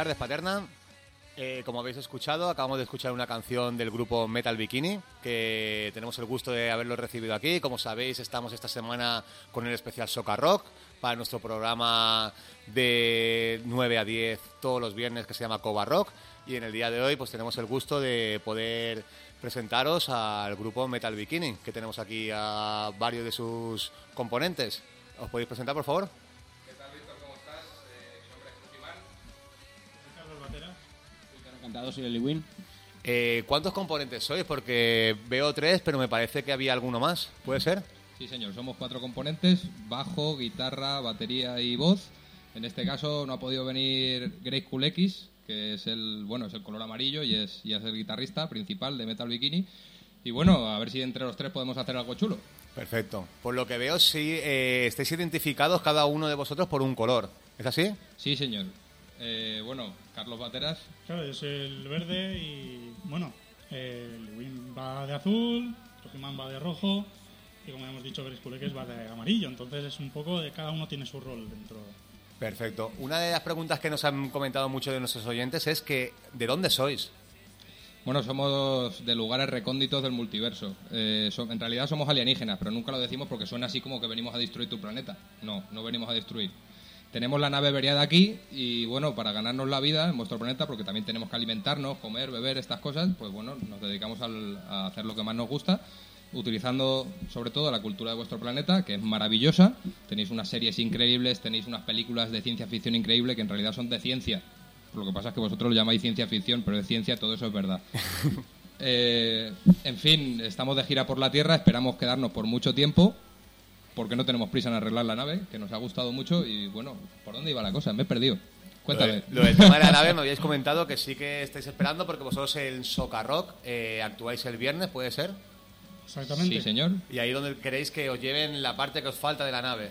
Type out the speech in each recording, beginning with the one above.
tardes, Paterna. Eh, como habéis escuchado, acabamos de escuchar una canción del grupo Metal Bikini, que tenemos el gusto de haberlo recibido aquí. Como sabéis, estamos esta semana con el especial Soca Rock para nuestro programa de 9 a 10 todos los viernes que se llama Coba Rock. Y en el día de hoy, pues tenemos el gusto de poder presentaros al grupo Metal Bikini, que tenemos aquí a varios de sus componentes. ¿Os podéis presentar, por favor? Encantado, soy Eli Eh, ¿Cuántos componentes sois? Porque veo tres, pero me parece que había alguno más. ¿Puede ser? Sí, señor. Somos cuatro componentes: bajo, guitarra, batería y voz. En este caso no ha podido venir Cool X, que es el bueno es el color amarillo y es, y es el guitarrista principal de Metal Bikini. Y bueno, a ver si entre los tres podemos hacer algo chulo. Perfecto. Por lo que veo, sí, eh, estáis identificados cada uno de vosotros por un color. ¿Es así? Sí, señor. Eh, bueno, Carlos Bateras. Claro, es el verde y, bueno, el Win va de azul, Rojiman va de rojo y, como hemos dicho, Grisculeques va de amarillo. Entonces es un poco de cada uno tiene su rol dentro. Perfecto. Una de las preguntas que nos han comentado muchos de nuestros oyentes es que, ¿de dónde sois? Bueno, somos de lugares recónditos del multiverso. Eh, en realidad somos alienígenas, pero nunca lo decimos porque suena así como que venimos a destruir tu planeta. No, no venimos a destruir tenemos la nave veriada aquí y bueno, para ganarnos la vida en vuestro planeta, porque también tenemos que alimentarnos, comer, beber, estas cosas, pues bueno, nos dedicamos a hacer lo que más nos gusta, utilizando sobre todo la cultura de vuestro planeta, que es maravillosa. Tenéis unas series increíbles, tenéis unas películas de ciencia ficción increíble que en realidad son de ciencia. Lo que pasa es que vosotros lo llamáis ciencia ficción, pero de ciencia todo eso es verdad. Eh, en fin, estamos de gira por la Tierra, esperamos quedarnos por mucho tiempo porque no tenemos prisa en arreglar la nave, que nos ha gustado mucho y bueno, ¿por dónde iba la cosa? Me he perdido. Cuéntame. Lo, del tema de la nave me habíais comentado que sí que estáis esperando porque vosotros en Soca Rock eh, actuáis el viernes, ¿puede ser? Exactamente. Sí, señor. Y ahí donde queréis que os lleven la parte que os falta de la nave.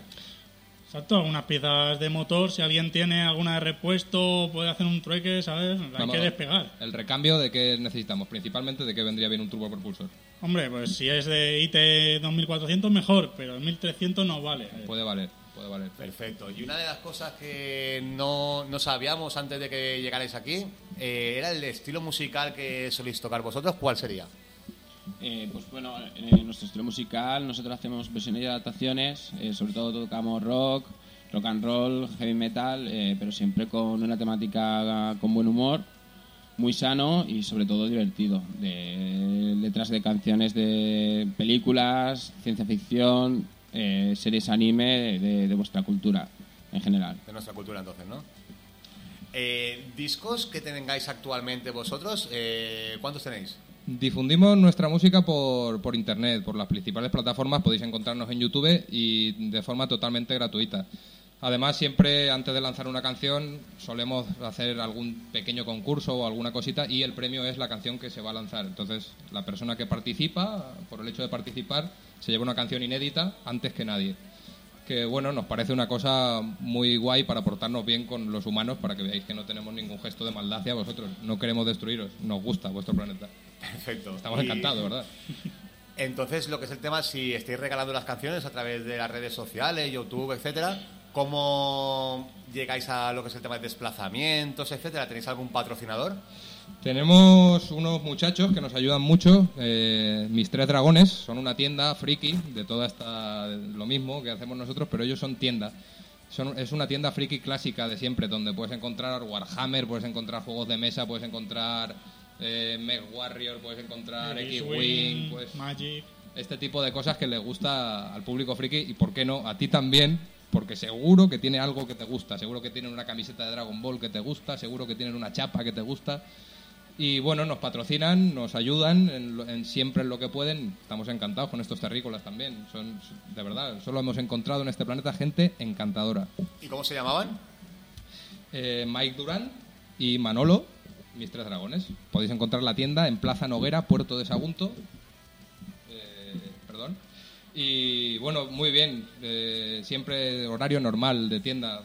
Exacto, algunas piezas de motor, si alguien tiene alguna de repuesto, puede hacer un trueque, ¿sabes? Hay que despegar. ¿El recambio de qué necesitamos? Principalmente de qué vendría bien un turbopropulsor. Hombre, pues si es de IT 2400 mejor, pero el 1300 no vale. Puede valer, puede valer. Perfecto. Y una de las cosas que no, no sabíamos antes de que llegarais aquí eh, era el estilo musical que soléis tocar vosotros. ¿Cuál sería? Eh, pues bueno, en nuestro estilo musical nosotros hacemos versiones y adaptaciones, eh, sobre todo tocamos rock, rock and roll, heavy metal, eh, pero siempre con una temática con buen humor, muy sano y sobre todo divertido. De letras de canciones de películas, ciencia ficción, series anime de, de, vuestra cultura en general. De nuestra cultura entonces, ¿no? ¿Discos que tengáis actualmente vosotros? ¿Cuántos tenéis? Difundimos nuestra música por, por internet, por las principales plataformas, podéis encontrarnos en YouTube y de forma totalmente gratuita. Además, siempre antes de lanzar una canción solemos hacer algún pequeño concurso o alguna cosita y el premio es la canción que se va a lanzar. Entonces, la persona que participa, por el hecho de participar, se lleva una canción inédita antes que nadie que bueno, nos parece una cosa muy guay para portarnos bien con los humanos, para que veáis que no tenemos ningún gesto de maldad hacia vosotros. No queremos destruiros, nos gusta vuestro planeta. Perfecto. Estamos encantados, ¿verdad? Entonces, lo que es el tema, si estáis regalando las canciones a través de las redes sociales, YouTube, etcétera, ¿cómo llegáis a lo que es el tema de desplazamientos, etcétera? ¿Tenéis algún patrocinador? Tenemos unos muchachos que nos ayudan mucho, eh, mis tres dragones, son una tienda friki de toda esta, lo mismo que hacemos nosotros, pero ellos son tienda. Son, es una tienda friki clásica de siempre, donde puedes encontrar Warhammer, puedes encontrar juegos de mesa, puedes encontrar eh, Meg Warrior, puedes encontrar X-Wing, pues, Magic. Este tipo de cosas que le gusta al público friki y, ¿por qué no? A ti también, porque seguro que tiene algo que te gusta, seguro que tienen una camiseta de Dragon Ball que te gusta, seguro que tienen una chapa que te gusta. Y bueno, nos patrocinan, nos ayudan en, siempre en lo que pueden. Estamos encantados con estos terrícolas también. Son, de verdad, solo hemos encontrado en este planeta gente encantadora. ¿Y cómo se llamaban? Eh, Mike Durán y Manolo, mis tres dragones. Podéis encontrar la tienda en Plaza Noguera, Puerto de Sagunto. Eh, perdón. Y bueno, muy bien. Eh, siempre horario normal de tienda.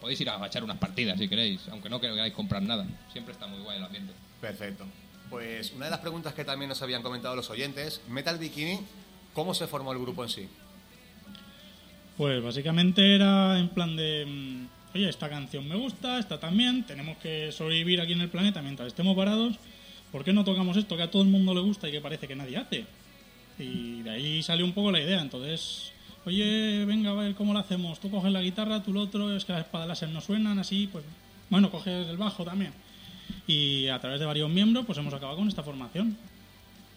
Podéis ir a echar unas partidas si queréis, aunque no queráis comprar nada. Siempre está muy guay el ambiente. Perfecto. Pues una de las preguntas que también nos habían comentado los oyentes, Metal Bikini, ¿cómo se formó el grupo en sí? Pues básicamente era en plan de... Mm, oye, esta canción me gusta, esta también, tenemos que sobrevivir aquí en el planeta mientras estemos parados, ¿por qué no tocamos esto que a todo el mundo le gusta y que parece que nadie hace? Y de ahí salió un poco la idea, entonces, oye, venga, a ver cómo lo hacemos, tú coges la guitarra, tú lo otro, es que las espadas láser no suenan, así, pues, bueno, coges el bajo también. Y a través de varios miembros, pues hemos acabado con esta formación.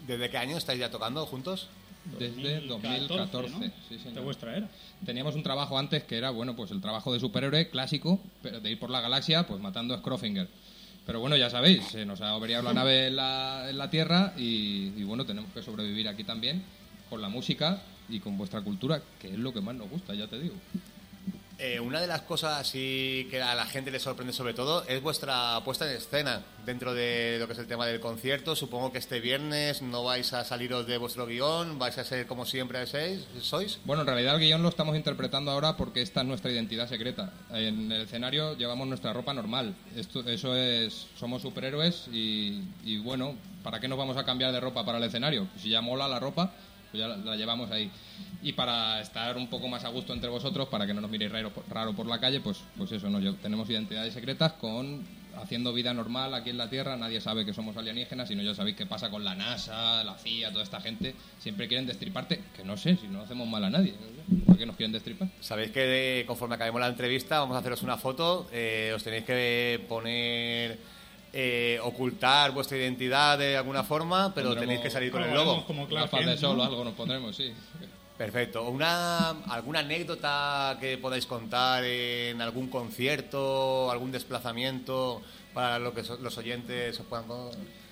¿Desde qué año estáis ya tocando juntos? Desde 2014, ¿no? sí, señor. De vuestra era. Teníamos un trabajo antes que era, bueno, pues el trabajo de superhéroe clásico, pero de ir por la galaxia, pues matando a Scrofinger. Pero bueno, ya sabéis, se nos ha averiado la nave en la, en la Tierra y, y bueno, tenemos que sobrevivir aquí también con la música y con vuestra cultura, que es lo que más nos gusta, ya te digo. Eh, una de las cosas que a la gente le sorprende sobre todo es vuestra puesta en escena dentro de lo que es el tema del concierto. Supongo que este viernes no vais a saliros de vuestro guion, vais a ser como siempre sois. sois. Bueno, en realidad el guion lo estamos interpretando ahora porque esta es nuestra identidad secreta. En el escenario llevamos nuestra ropa normal. Esto, eso es, somos superhéroes y, y bueno, ¿para qué nos vamos a cambiar de ropa para el escenario? Si ya mola la ropa, pues ya la, llevamos ahí. Y para estar un poco más a gusto entre vosotros, para que no nos miréis raro, por- la calle, pues, pues eso, ¿no? Yo- tenemos identidades secretas con haciendo vida normal aquí en la Tierra, nadie sabe que somos alienígenas, sino ya sabéis qué pasa con la NASA, la CIA, toda esta gente, siempre quieren destriparte, que no sé, si no hacemos mal a nadie, ¿por qué nos quieren destripar? Sabéis que de- conforme acabemos la entrevista vamos a haceros una foto, eh, os tenéis que poner, eh, ocultar vuestra identidad de alguna forma, pero Pondremos- tenéis que salir con el logo. como de sol algo nos pondremos, sí. Perfecto. Una, ¿Alguna anécdota que podáis contar en algún concierto, algún desplazamiento para lo que so- los oyentes os puedan...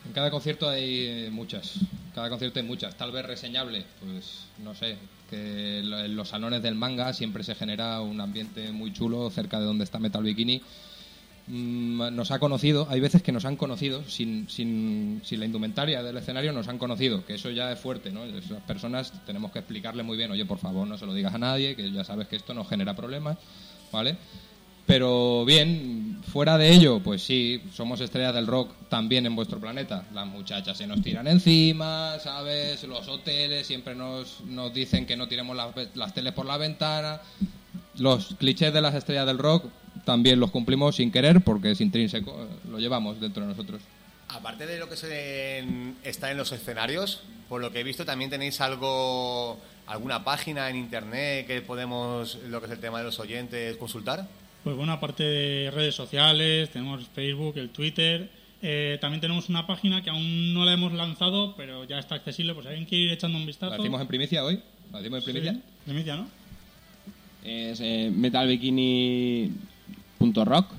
En cada concierto hay eh, muchas. Cada concierto hay muchas. Tal vez reseñable, pues no sé. Que en los salones del manga siempre se genera un ambiente muy chulo cerca de donde está Metal Bikini. Mm, Nos ha conocido, hay veces que nos han conocido sin, sin, sin la indumentaria del escenario, nos han conocido, que eso ya es fuerte, ¿no? Esas personas tenemos que explicarle muy bien, oye, por favor, no se lo digas a nadie, que ya sabes que esto nos genera problemas, ¿vale? Pero bien, fuera de ello, pues sí, somos estrellas del rock también en vuestro planeta. Las muchachas se nos tiran encima, ¿sabes? Los hoteles siempre nos, nos dicen que no tiremos las, las teles por la ventana. Los clichés de las estrellas del rock también los cumplimos sin querer porque es intrínseco, lo llevamos dentro de nosotros. Aparte de lo que se en- está en los escenarios, por lo que he visto también tenéis algo, alguna página en internet que podemos, lo que es el tema de los oyentes, consultar. Pues bueno, aparte de redes sociales, tenemos Facebook, el Twitter. eh, también tenemos una página que aún no la hemos lanzado, pero ya está accesible. Pues alguien quiere ir echando un vistazo. ¿La decimos en primicia hoy? ¿La decimos en primicia? Sí, primicia, ¿no? Es eh, metalbikini.rock.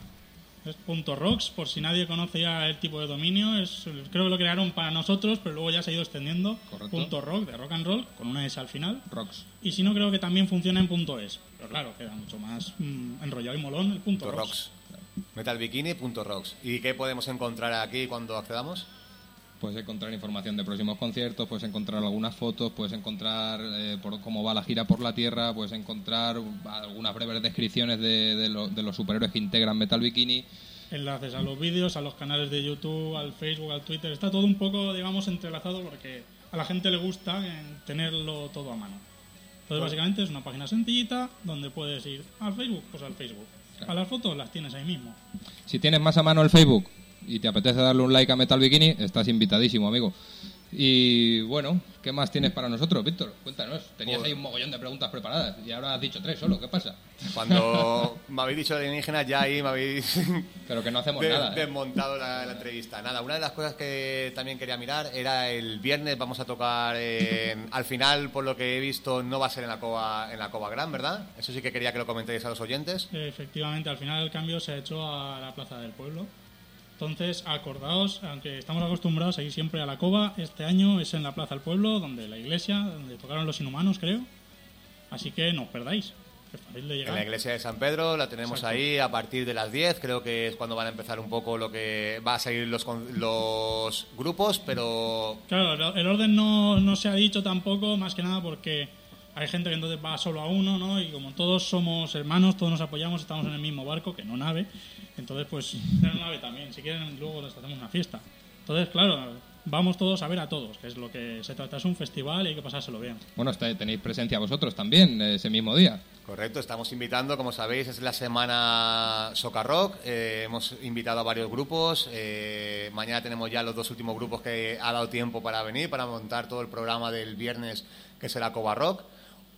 Es punto .rocks, por si nadie conoce ya el tipo de dominio. Es, creo que lo crearon para nosotros, pero luego ya se ha ido extendiendo. Correcto. Punto .rock, de rock and roll, con una S al final. Rocks. Y si no, creo que también funciona en punto .es. Pero claro, queda mucho más mm, enrollado y molón el punto Punto .rocks. rocks. Metalbikini.rocks. ¿Y qué podemos encontrar aquí cuando accedamos? Puedes encontrar información de próximos conciertos, puedes encontrar algunas fotos, puedes encontrar eh, por cómo va la gira por la Tierra, puedes encontrar algunas breves descripciones de, de lo- de los superhéroes que integran Metal Bikini. enlaces a los vídeos, a los canales de YouTube, al Facebook, al Twitter. Está todo un poco, digamos, entrelazado porque a la gente le gusta eh, tenerlo todo a mano. Entonces, básicamente es una página sencillita donde puedes ir al Facebook, pues al Facebook. Claro. A las fotos las tienes ahí mismo. Si tienes más a mano el Facebook y te apetece darle un like a Metal Bikini, estás invitadísimo, amigo. Y bueno, ¿qué más tienes para nosotros, Víctor? Cuéntanos. Tenías Pues- ahí un mogollón de preguntas preparadas y ahora has dicho tres solo. ¿Qué pasa? Cuando me habéis dicho de alienígenas, ya ahí me habéis Pero que no hacemos de- nada. ¿eh? desmontado la, la entrevista. Nada, una de las cosas que también quería mirar era el viernes vamos a tocar en- al final, por lo que he visto, no va a ser en la Cova, en la Cova Gran, ¿verdad? Eso sí que quería que lo comentéis a los oyentes. Efectivamente, al final el cambio se ha hecho a la Plaza del Pueblo. Entonces, acordaos, aunque estamos acostumbrados a ir siempre a la cova, este año es en la Plaza del Pueblo, donde la iglesia, donde tocaron los inhumanos, creo. Así que no os perdáis. Es fácil de En la iglesia de San Pedro la tenemos Exacto. ahí a partir de las 10, creo que es cuando van a empezar un poco lo que va a seguir los, los grupos, pero Claro, el- el orden no, no se ha dicho tampoco, más que nada porque hay gente que entonces va solo a uno, ¿no? Y como todos somos hermanos, todos nos apoyamos, estamos en el mismo barco, que no nave, entonces pues en la nave también, si quieren luego les hacemos una fiesta. Entonces, claro, vamos todos a ver a todos, que es lo que se trata, es un festival y hay que pasárselo bien. Bueno, tenéis presencia vosotros también eh, ese mismo día. Correcto, estamos invitando, como sabéis, es la semana Soca Rock. Eh, hemos invitado a varios grupos. Eh, mañana tenemos ya los dos últimos grupos que ha dado tiempo para venir, para montar todo el programa del viernes que será Coba Rock.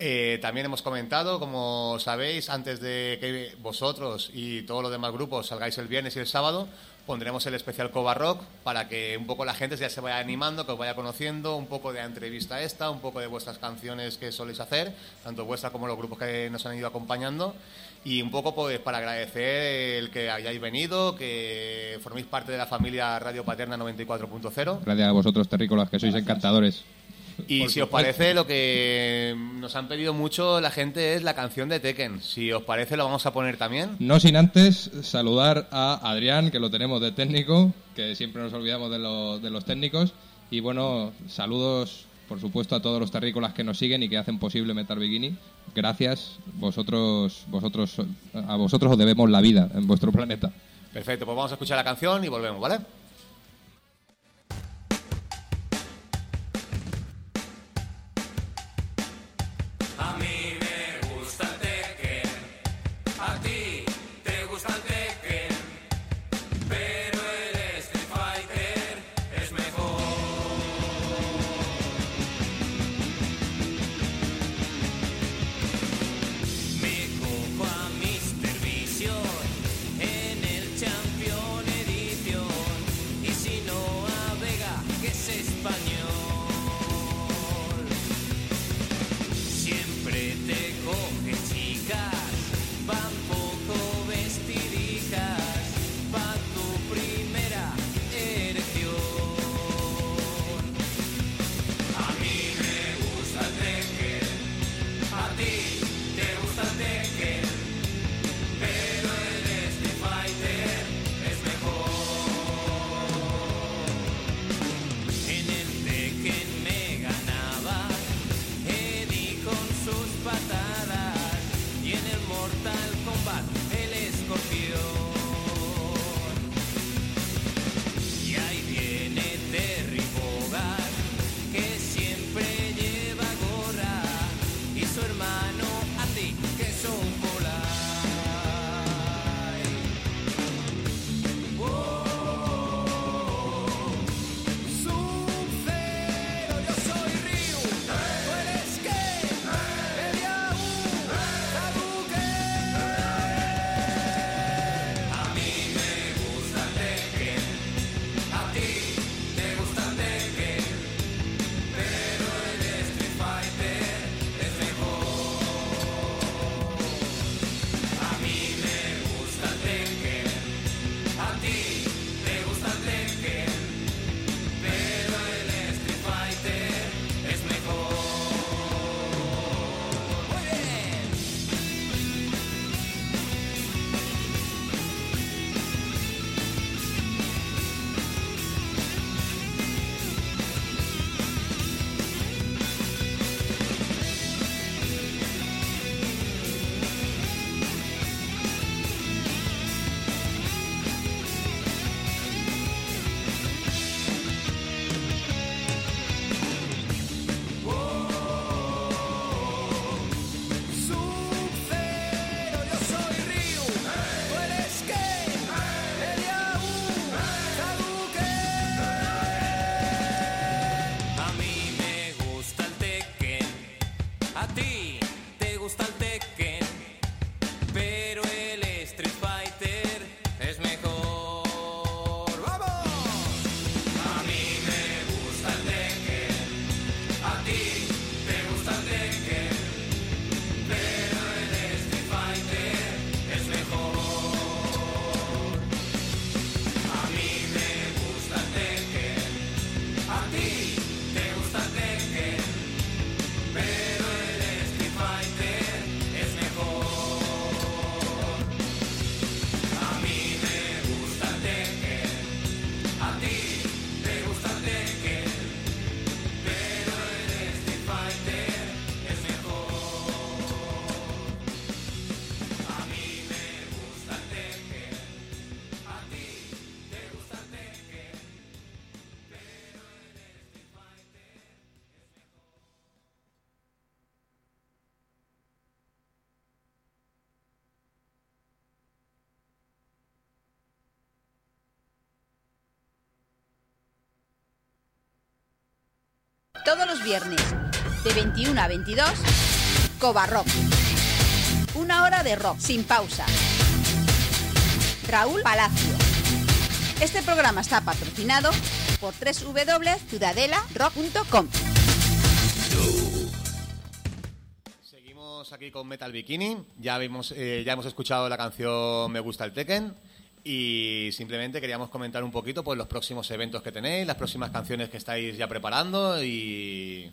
Eh, también hemos comentado, como sabéis, antes de que vosotros y todos los demás grupos salgáis el viernes y el sábado, pondremos el especial Coba Rock para que un poco la gente ya se vaya animando, que os vaya conociendo, un poco de la entrevista esta, un poco de vuestras canciones que soléis hacer, tanto vuestra como los grupos que nos han ido acompañando, y un poco pues para agradecer el que hayáis venido, que forméis parte de la familia Radio Paterna 94.0. Gracias a vosotros, terrícolas, que sois encantadores. Y si os parece, lo que nos han pedido mucho la gente es la canción de Tekken. Si os parece, lo vamos a poner también. No sin antes saludar a Adrián, que lo tenemos de técnico, que siempre nos olvidamos de, de los técnicos. Y bueno, saludos, por supuesto, a todos los terrícolas que nos siguen y que hacen posible Metal Bikini. Gracias, vosotros, vosotros, a vosotros os debemos la vida en vuestro planeta. Perfecto, pues vamos a escuchar la canción y volvemos, ¿vale? Todos los viernes, de 21 a 22, Coba Rock. Una hora de rock sin pausa. Raúl Palacio. Este programa está patrocinado por www.ciudadelarrock.com. Seguimos aquí con Metal Bikini. Ya, vimos, eh, ya hemos escuchado la canción Me gusta el Tekken. Y simplemente queríamos comentar un poquito pues, los próximos eventos que tenéis, las próximas canciones que estáis ya preparando y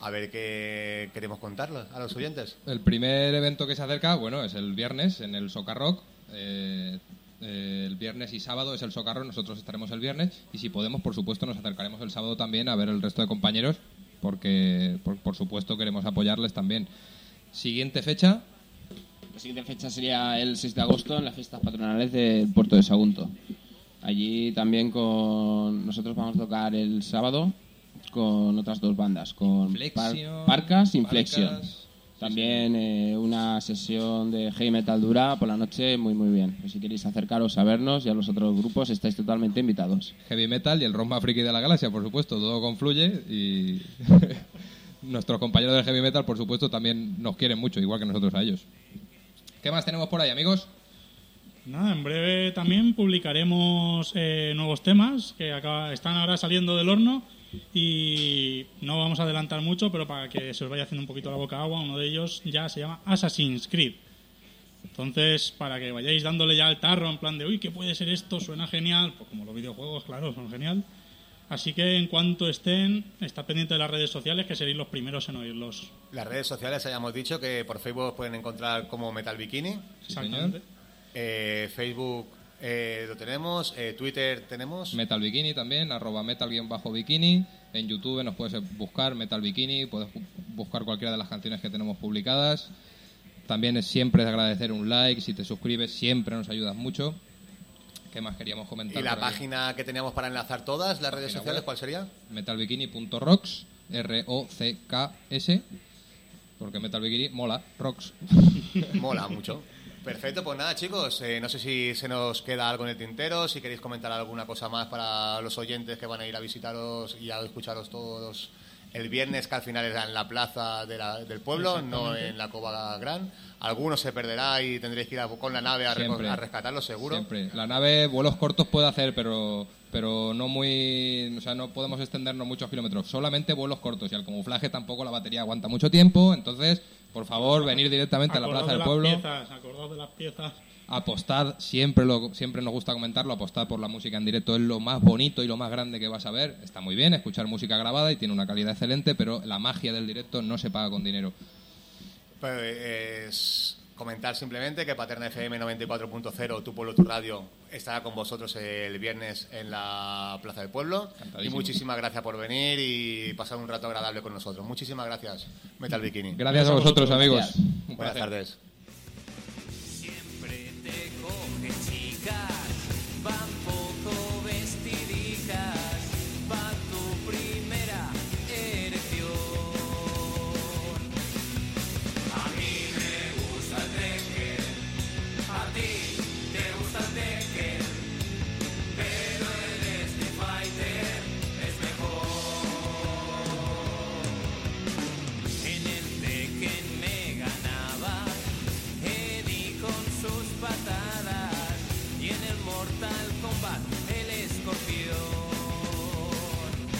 a ver qué queremos contarles a los oyentes. El primer evento que se acerca, bueno, es el viernes en el Socarrock. Eh, eh, el viernes y sábado es el Socarrock, nosotros estaremos el viernes y si podemos, por supuesto, nos acercaremos el sábado también a ver el resto de compañeros porque, por, por supuesto, queremos apoyarles también. Siguiente fecha, La siguiente fecha sería el 6 de agosto en las fiestas patronales del puerto de Sagunto. Allí también con nosotros vamos a tocar el sábado con otras dos bandas, con Par- Flexion, Parcas y Inflexion. También eh, una sesión de heavy metal dura por la noche muy muy bien. Si queréis acercaros a vernos y a los otros grupos estáis totalmente invitados. Heavy Metal y el rock más friki de la galaxia, por supuesto, todo confluye y nuestros compañeros del Heavy Metal, por supuesto, también nos quieren mucho, igual que nosotros a ellos. ¿Qué más tenemos por ahí, amigos? Nada, en breve también publicaremos eh, nuevos temas que acaba- están ahora saliendo del horno y no vamos a adelantar mucho, pero para que se os vaya haciendo un poquito la boca agua, uno de ellos ya se llama Assassin's Creed. Entonces, para que vayáis dándole ya al tarro en plan de, uy, ¿qué puede ser esto? Suena genial, pues como los videojuegos, claro, son genial. Así que en cuanto estén, estad pendiente de las redes sociales, que seréis los primeros en oírlos. Las redes sociales hayamos dicho que por Facebook pueden encontrar como Metal Bikini. Sí, Exactamente. Eh, Facebook eh, lo tenemos, eh, Twitter tenemos. Metal Bikini también, arroba metal-bikini. En YouTube nos puedes buscar Metal Bikini, puedes bu- buscar cualquiera de las canciones que tenemos publicadas. También es siempre de agradecer un like, si te suscribes siempre nos ayudas mucho. ¿Qué más queríamos comentar? y la página que teníamos para enlazar todas las redes sociales, web. ¿cuál sería? metalbikini.rocks, R-O-C-K-S, porque Metal Bikini mola, rocks. Mola mucho. Perfecto, pues nada chicos, eh, no sé si se nos queda algo en el tintero, si queréis comentar alguna cosa más para los oyentes que van a ir a visitaros y a escucharos todos el viernes, que al final es en la plaza de la- del pueblo, no en la Cova Gran. Alguno se perderá y tendréis que ir a- con la nave a, a rescatarlo seguro. Siempre. La nave, vuelos cortos puede hacer, pero pero no muy. O sea, no podemos extendernos muchos kilómetros. Solamente vuelos cortos. Y al camuflaje tampoco la batería aguanta mucho tiempo. Entonces, por favor, venir directamente a la plaza de del las pueblo. piezas, acordaos de las piezas. Apostad, siempre, lo, siempre nos gusta comentarlo, apostad por la música en directo es lo más bonito y lo más grande que vas a ver. Está muy bien escuchar música grabada y tiene una calidad excelente, pero la magia del directo no se paga con dinero. Pues es comentar simplemente que Paterna FM 94.0, tu pueblo, tu radio, estará con vosotros el viernes en la Plaza del Pueblo. Y muchísimas gracias por venir y pasar un rato agradable con nosotros. Muchísimas gracias, Metal Bikini. Gracias a vosotros, amigos. Gracias. Buenas tardes.